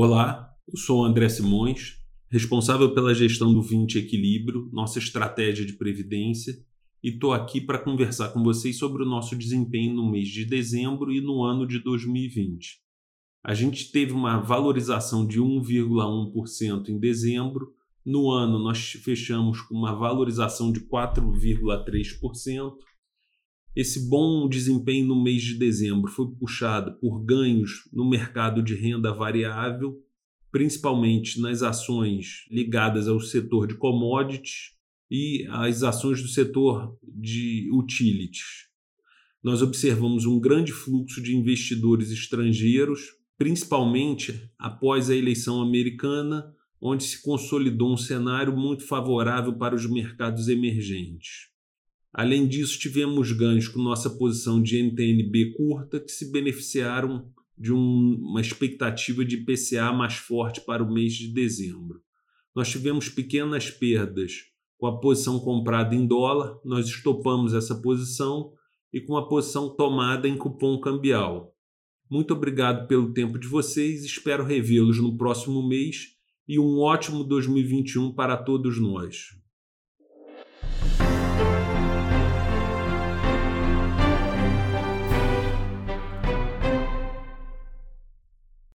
Olá, eu sou André Simões, responsável pela gestão do 20 Equilíbrio, nossa estratégia de previdência, e estou aqui para conversar com vocês sobre o nosso desempenho no mês de dezembro e no ano de 2020. A gente teve uma valorização de 1,1% em dezembro, no ano nós fechamos com uma valorização de 4,3%. Esse bom desempenho no mês de dezembro foi puxado por ganhos no mercado de renda variável, principalmente nas ações ligadas ao setor de commodities e as ações do setor de utilities. Nós observamos um grande fluxo de investidores estrangeiros, principalmente após a eleição americana, onde se consolidou um cenário muito favorável para os mercados emergentes. Além disso, tivemos ganhos com nossa posição de NTNB curta, que se beneficiaram de um, uma expectativa de IPCA mais forte para o mês de dezembro. Nós tivemos pequenas perdas com a posição comprada em dólar, nós estopamos essa posição e com a posição tomada em cupom cambial. Muito obrigado pelo tempo de vocês, espero revê-los no próximo mês e um ótimo 2021 para todos nós.